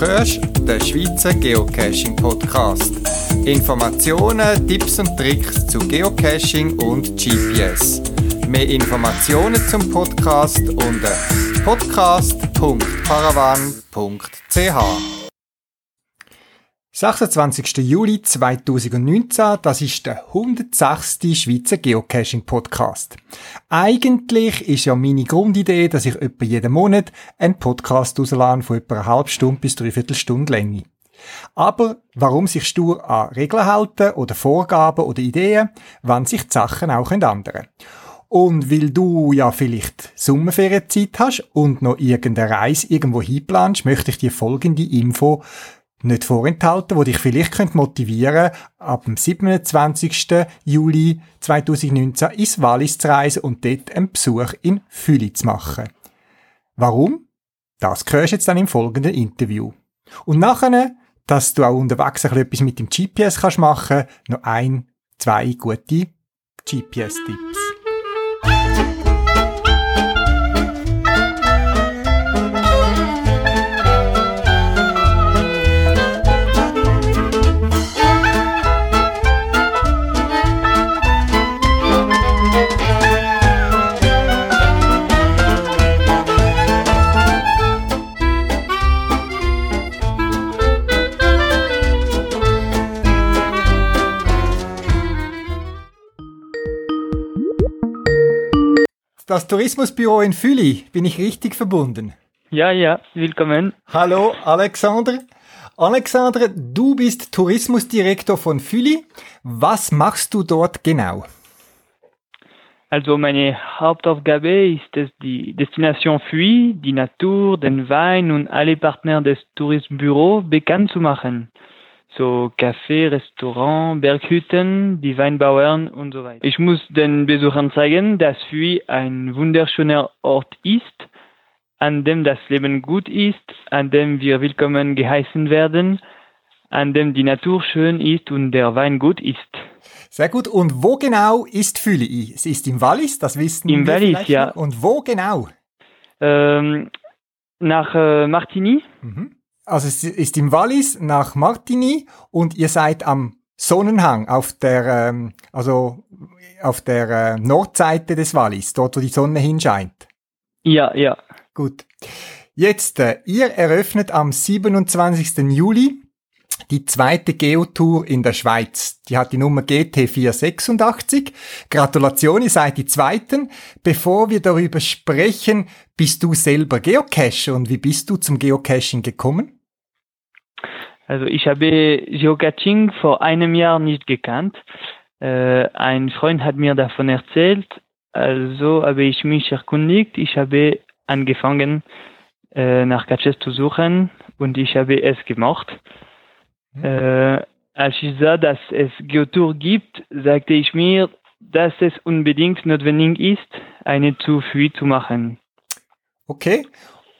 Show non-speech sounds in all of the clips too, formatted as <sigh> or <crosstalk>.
hörst den Schweizer Geocaching Podcast. Informationen, Tipps und Tricks zu Geocaching und GPS. Mehr Informationen zum Podcast unter podcast.paravan.ch. 26. Juli 2019, das ist der 106. Schweizer Geocaching Podcast. Eigentlich ist ja meine Grundidee, dass ich etwa jeden Monat einen Podcast rauslade von etwa einer halben Stunde bis dreiviertel Stunde Länge. Aber warum sich stur an Regeln halten oder Vorgaben oder Ideen, wann sich die Sachen auch ändern und weil du ja vielleicht Sommerferienzeit hast und noch irgendeine Reise irgendwo hinplanst, möchte ich dir folgende Info nicht vorenthalten, wo dich vielleicht motivieren könnte, ab dem 27. Juli 2019 ins Wallis zu reisen und dort einen Besuch in Füli zu machen. Warum? Das hörst du jetzt dann im folgenden Interview. Und nachher, dass du auch unterwegs etwas mit dem GPS kannst machen, noch ein, zwei gute GPS-Tipps. Das Tourismusbüro in Füli, bin ich richtig verbunden? Ja, ja, willkommen. Hallo, Alexander. Alexander, du bist Tourismusdirektor von Füli. Was machst du dort genau? Also meine Hauptaufgabe ist es, die Destination Füli, die Natur, den Wein und alle Partner des Tourismusbüros bekannt zu machen so Café, Restaurant, Berghütten, die Weinbauern und so weiter. Ich muss den Besuchern zeigen, dass Fui ein wunderschöner Ort ist, an dem das Leben gut ist, an dem wir willkommen geheißen werden, an dem die Natur schön ist und der Wein gut ist. Sehr gut. Und wo genau ist Füli? Es ist im Wallis, das wissen Im wir Wallis, ja. Und wo genau? Ähm, nach äh, Martigny. Mhm. Also es ist im Wallis nach Martigny und ihr seid am Sonnenhang auf der, ähm, also auf der äh, Nordseite des Wallis, dort wo die Sonne hinscheint. Ja, ja. Gut. Jetzt, äh, ihr eröffnet am 27. Juli die zweite Geotour in der Schweiz. Die hat die Nummer GT486. Gratulation, ihr seid die zweiten. Bevor wir darüber sprechen, bist du selber Geocacher und wie bist du zum Geocaching gekommen? Also ich habe Geocaching vor einem Jahr nicht gekannt. Äh, ein Freund hat mir davon erzählt, also habe ich mich erkundigt. Ich habe angefangen äh, nach Caches zu suchen und ich habe es gemacht. Mhm. Äh, als ich sah, dass es Geotour gibt, sagte ich mir, dass es unbedingt notwendig ist, eine Zufui zu machen. Okay.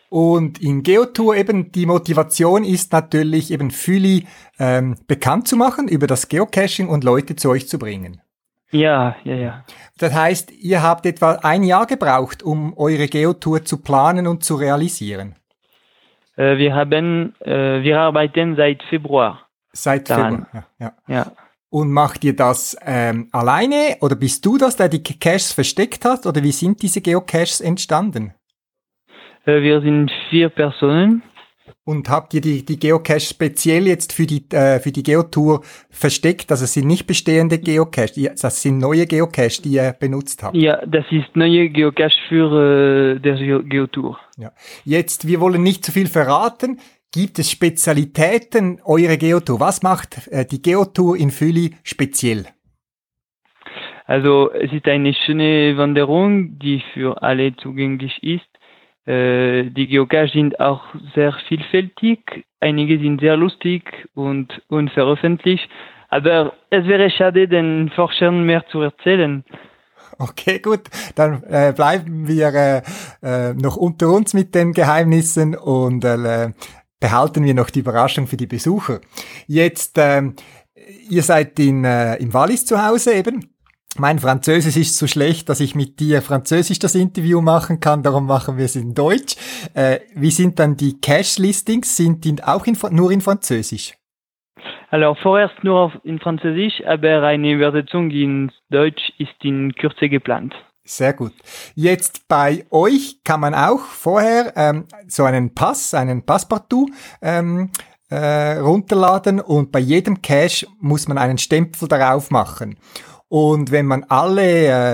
Und in Geotour eben die Motivation ist natürlich eben Füli ähm, bekannt zu machen über das Geocaching und Leute zu euch zu bringen. Ja, ja, ja. Das heißt, ihr habt etwa ein Jahr gebraucht, um eure Geotour zu planen und zu realisieren. Äh, wir haben, äh, wir arbeiten seit Februar. Seit daran. Februar, ja, ja. ja. Und macht ihr das ähm, alleine oder bist du das, der die Caches versteckt hat oder wie sind diese Geocaches entstanden? Äh, wir sind vier Personen. Und habt ihr die, die Geocache speziell jetzt für die, äh, für die Geotour versteckt? Also es sind nicht bestehende Geocache, das sind neue Geocache, die ihr benutzt habt. Ja, das ist neue Geocache für äh, der Geotour. Ja. Jetzt, wir wollen nicht zu viel verraten. Gibt es Spezialitäten eurer Geotour? Was macht äh, die Geotour in Füli speziell? Also es ist eine schöne Wanderung, die für alle zugänglich ist. Äh, die Geocaches sind auch sehr vielfältig. Einige sind sehr lustig und unveröffentlicht. Aber es wäre schade, den Forschern mehr zu erzählen. Okay, gut. Dann äh, bleiben wir äh, äh, noch unter uns mit den Geheimnissen und äh, behalten wir noch die Überraschung für die Besucher. Jetzt, äh, ihr seid in, äh, im Wallis zu Hause eben. Mein Französisch ist so schlecht, dass ich mit dir Französisch das Interview machen kann, darum machen wir es in Deutsch. Äh, wie sind dann die Cache-Listings? Sind die auch in, nur in Französisch? Alors vorerst nur in Französisch, aber eine Übersetzung ins Deutsch ist in Kürze geplant. Sehr gut. Jetzt bei euch kann man auch vorher ähm, so einen Pass, einen Passepartout ähm, äh, runterladen und bei jedem Cache muss man einen Stempel darauf machen. Und wenn man alle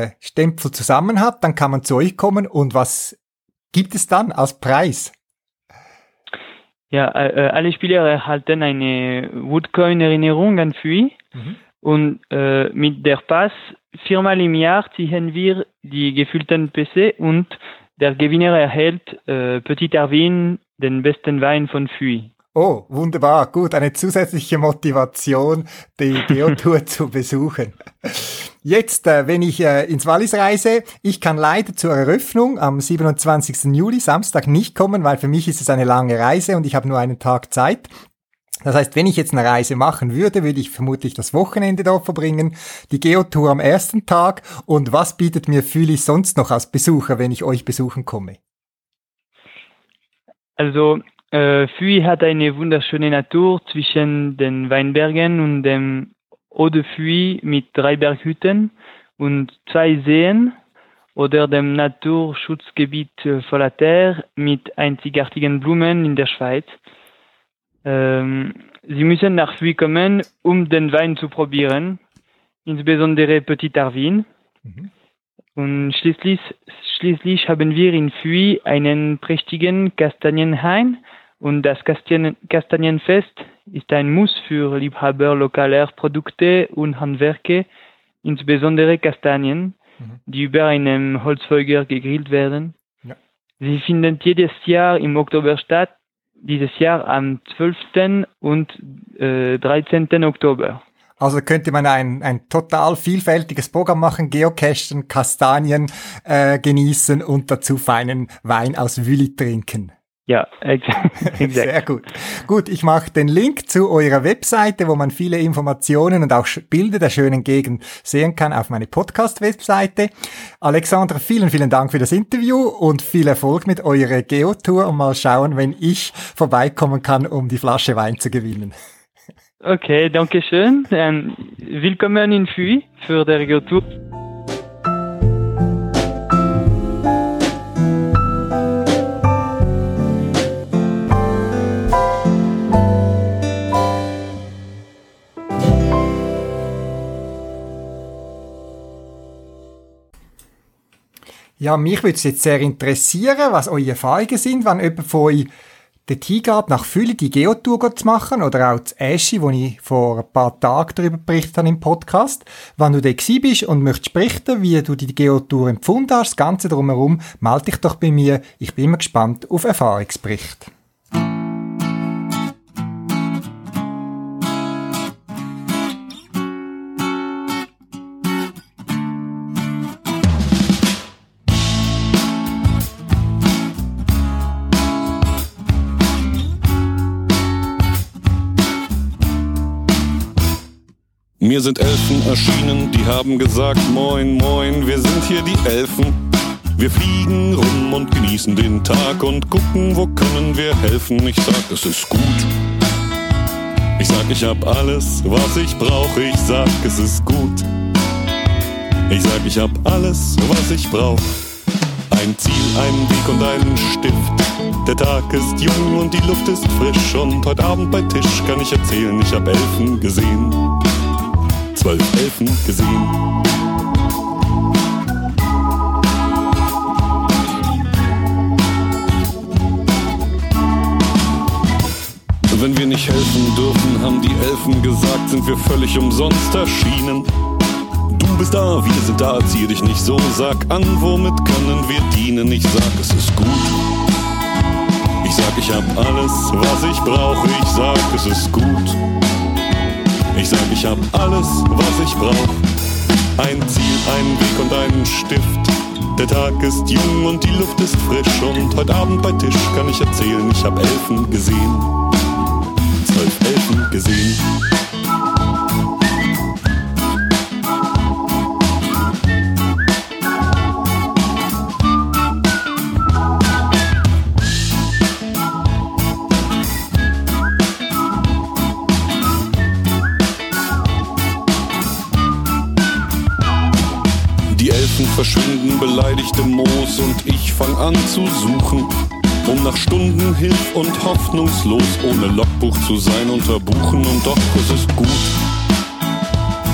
äh, Stempel zusammen hat, dann kann man zu euch kommen und was gibt es dann als Preis? Ja, äh, alle Spieler erhalten eine Woodcoin-Erinnerung an FUI mhm. und äh, mit der Pass viermal im Jahr ziehen wir die gefüllten PC und der Gewinner erhält äh, Petit Erwin, den besten Wein von FUI. Oh, wunderbar, gut, eine zusätzliche Motivation, die Geotour <laughs> zu besuchen. Jetzt, äh, wenn ich äh, ins Wallis reise, ich kann leider zur Eröffnung am 27. Juli, Samstag, nicht kommen, weil für mich ist es eine lange Reise und ich habe nur einen Tag Zeit. Das heißt, wenn ich jetzt eine Reise machen würde, würde ich vermutlich das Wochenende dort verbringen, die Geotour am ersten Tag und was bietet mir Fühlig sonst noch als Besucher, wenn ich euch besuchen komme? Also äh, Fuy hat eine wunderschöne Natur zwischen den Weinbergen und dem Eau de Fuy mit drei Berghütten und zwei Seen oder dem Naturschutzgebiet Terre mit einzigartigen Blumen in der Schweiz. Ähm, Sie müssen nach Fuy kommen, um den Wein zu probieren, insbesondere Petit Arvin. Mhm. Und schließlich, schließlich haben wir in Fuy einen prächtigen Kastanienhain und das Kastanienfest ist ein Muss für Liebhaber lokaler Produkte und Handwerke, insbesondere Kastanien, mhm. die über einem Holzfeuer gegrillt werden. Ja. Sie finden jedes Jahr im Oktober statt, dieses Jahr am 12. und äh, 13. Oktober. Also könnte man ein, ein total vielfältiges Programm machen, Geocachen, Kastanien äh, genießen und dazu feinen Wein aus Wülli trinken. Ja, <laughs> exakt. Sehr gut. Gut, ich mache den Link zu eurer Webseite, wo man viele Informationen und auch Bilder der schönen Gegend sehen kann auf meine Podcast-Webseite. Alexander, vielen, vielen Dank für das Interview und viel Erfolg mit eurer Geotour und mal schauen, wenn ich vorbeikommen kann, um die Flasche Wein zu gewinnen. Okay, danke schön. Ähm, willkommen in Fui für die Geotour. Ja, mich würde es jetzt sehr interessieren, was eure Erfahrungen sind, wenn jemand von euch den geht, nach Fülle die Geotour zu machen oder auch das Eschi, wo ich vor ein paar Tagen darüber berichtet habe im Podcast. Wenn du da bist und möchtest berichten, wie du die Geotour empfunden hast, das Ganze drumherum, melde dich doch bei mir. Ich bin immer gespannt auf Erfahrungsbericht. Mir sind Elfen erschienen, die haben gesagt, moin, moin, wir sind hier die Elfen. Wir fliegen rum und genießen den Tag und gucken, wo können wir helfen. Ich sag, es ist gut. Ich sag, ich hab alles, was ich brauche. Ich sag, es ist gut. Ich sag, ich hab alles, was ich brauch. Ein Ziel, einen Weg und einen Stift. Der Tag ist jung und die Luft ist frisch. Und heute Abend bei Tisch kann ich erzählen, ich hab Elfen gesehen zwölf Elfen gesehen. Wenn wir nicht helfen dürfen, haben die Elfen gesagt, sind wir völlig umsonst erschienen. Du bist da, wir sind da, zieh dich nicht so, sag an, womit können wir dienen? Ich sag, es ist gut. Ich sag, ich hab alles, was ich brauche, ich sag, es ist gut. Ich sag, ich hab alles, was ich brauch. Ein Ziel, einen Weg und einen Stift. Der Tag ist jung und die Luft ist frisch. Und heute Abend bei Tisch kann ich erzählen, ich hab Elfen gesehen. Zwölf Elfen gesehen. Beleidigte Moos und ich fang an zu suchen, um nach Stunden hilf und hoffnungslos ohne Logbuch zu sein unter Buchen und doch es ist gut.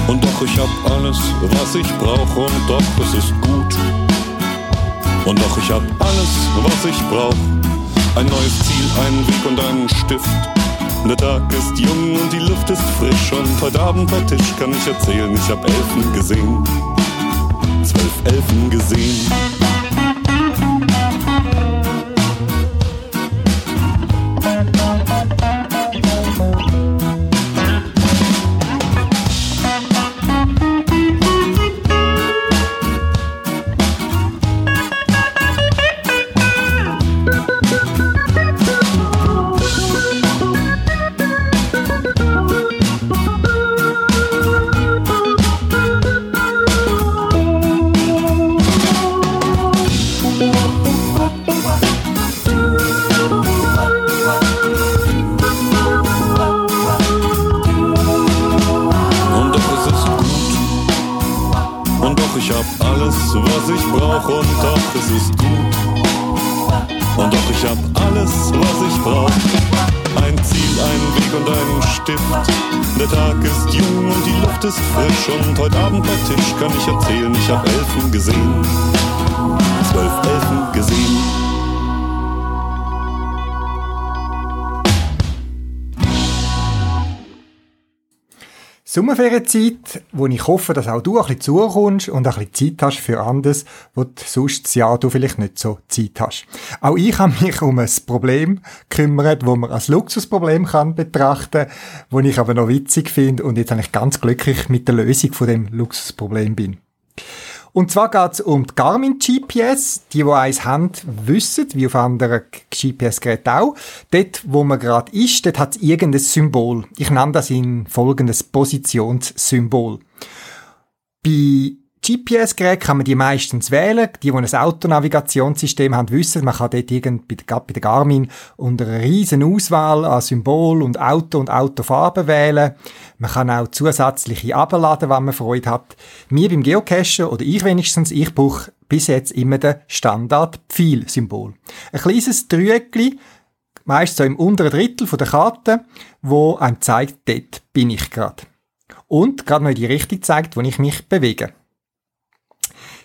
Und doch ich hab alles, was ich brauch und doch es ist gut. Und doch ich hab alles, was ich brauch. Ein neues Ziel, einen Weg und einen Stift. Der Tag ist jung und die Luft ist frisch und heute Abend bei Tisch kann ich erzählen, ich hab Elfen gesehen. Elfen gesehen. Und doch ich hab alles, was ich brauch. Ein Ziel, einen Weg und einen Stift. Der Tag ist jung und die Luft ist frisch. Und heute Abend bei Tisch kann ich erzählen, ich hab Elfen gesehen. Zwölf Elfen gesehen. Sommerferienzeit, wo ich hoffe, dass auch du ein bisschen zukommst und ein bisschen Zeit hast für anderes, wo du sonst das Jahr du vielleicht nicht so Zeit hast. Auch ich habe mich um ein Problem gekümmert, wo man als Luxusproblem kann betrachten, wo ich aber noch witzig finde und jetzt eigentlich ganz glücklich mit der Lösung von dem Luxusproblem bin. Und zwar geht's um die Garmin GPS. Die, die eins haben, wissen, wie auf anderen GPS-Geräten auch. Dort, wo man gerade ist, dort hat es irgendein Symbol. Ich nenne das in folgendes Positionssymbol. Bei GPS-Geräten kann man die meistens wählen. Die, die ein Autonavigationssystem haben, wissen, man kann dort irgend, bei der, Garmin unter einer riesen Auswahl an Symbol und Auto und Autofarben wählen. Man kann auch zusätzliche abladen, wenn man Freude hat. Mir beim Geocachen, oder ich wenigstens, ich brauche bis jetzt immer den Standard-Pfeil-Symbol. Ein kleines Dreieckli, meist so im unteren Drittel der Karte, wo einem zeigt, dort bin ich gerade. Und gerade noch in die Richtung zeigt, wo ich mich bewege.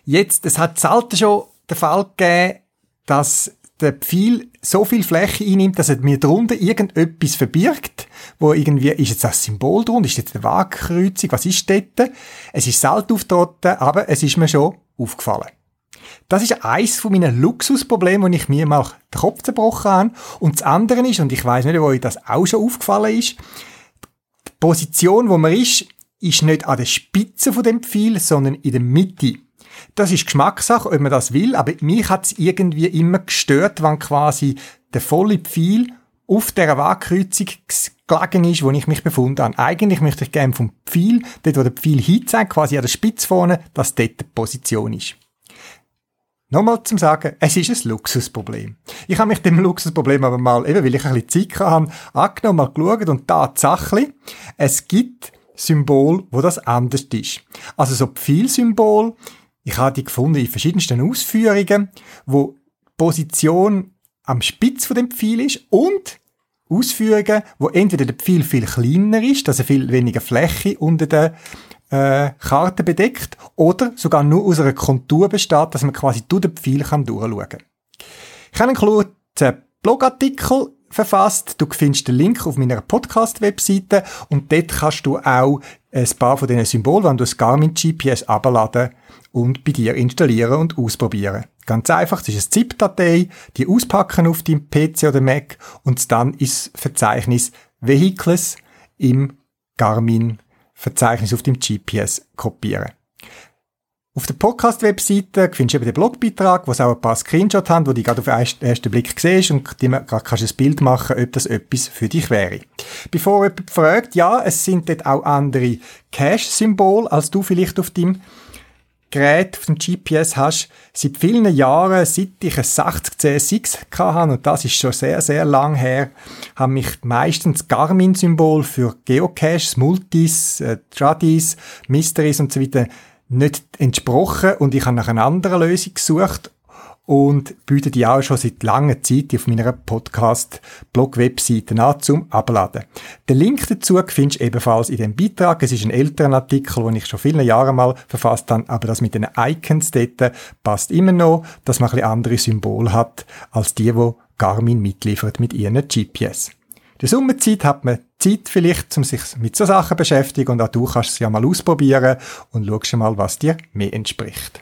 Jetzt, es hat selten schon den Fall gegeben, dass der Pfeil so viel Fläche einnimmt, dass er mir drunter irgendetwas verbirgt, wo irgendwie, ist jetzt das Symbol drunter, ist jetzt eine Waagkreuzung, was ist dort? Es ist selten auftreten, aber es ist mir schon aufgefallen. Das ist eins von meinen Luxusproblemen, wo ich mir mal den Kopf zerbrochen habe. Und das andere ist, und ich weiß nicht, wo euch das auch schon aufgefallen ist, die Position, wo man ist, ist nicht an der Spitze von dem Pfeil, sondern in der Mitte. Das ist Geschmackssache, ob man das will, aber mich hat es irgendwie immer gestört, wenn quasi der volle Pfeil auf der Waagkreuzung gelegen ist, wo ich mich befunden habe. Eigentlich möchte ich gerne vom Pfeil, dort wo der Pfeil hinzeigt, quasi an der Spitze vorne, dass dort die Position ist. Nochmal zum Sagen, es ist ein Luxusproblem. Ich habe mich dem Luxusproblem aber mal, eben weil ich ein bisschen Zeit hatte, angenommen, mal geschaut und tatsächlich, es gibt Symbol, wo das anders ist. Also so Pfeilsymbol, ich habe die gefunden in verschiedensten Ausführungen, wo die Position am Spitz von dem Pfeil ist und Ausführungen, wo entweder der Pfeil viel kleiner ist, dass er viel weniger Fläche unter der äh, Karte bedeckt, oder sogar nur aus einer Kontur besteht, dass man quasi durch den Pfeil kann durchschauen kann. Ich habe einen kurzen Blogartikel verfasst. Du findest den Link auf meiner Podcast-Webseite und dort kannst du auch ein paar von diesen Symbolen, wenn du das Garmin GPS abladen und bei dir installieren und ausprobieren. Ganz einfach, es ist eine ZIP-Datei, die auspacken auf deinem PC oder Mac und dann ist Verzeichnis Vehicles im Garmin Verzeichnis auf dem GPS kopieren. Auf der Podcast-Webseite findest du eben den Blogbeitrag, wo es auch ein paar Screenshots haben, wo du gerade auf den ersten Blick siehst und dir gerade kannst ein Bild machen, ob das etwas für dich wäre. Bevor jemand fragt, ja, es sind dort auch andere Cache-Symbole, als du vielleicht auf deinem Gerät, auf dem GPS hast. Seit vielen Jahren, seit ich ein 60 CSX hatte, und das ist schon sehr, sehr lang her, haben mich meistens Garmin-Symbol für Geocaches, Multis, äh, Tradis, Mysteries und so weiter nicht entsprochen und ich habe nach einer anderen Lösung gesucht und biete die auch schon seit langer Zeit auf meiner Podcast-Blog-Webseite an zum Abladen. Den Link dazu findest du ebenfalls in dem Beitrag. Es ist ein älterer Artikel, den ich schon viele Jahre mal verfasst habe, aber das mit den Icons dort passt immer noch, dass man ein bisschen andere Symbole hat als die, wo Garmin mitliefert mit ihren GPS. Der Sommerzeit hat man Zeit vielleicht, um sich mit so Sachen zu beschäftigen und auch du kannst es ja mal ausprobieren und schaust mal, was dir mehr entspricht.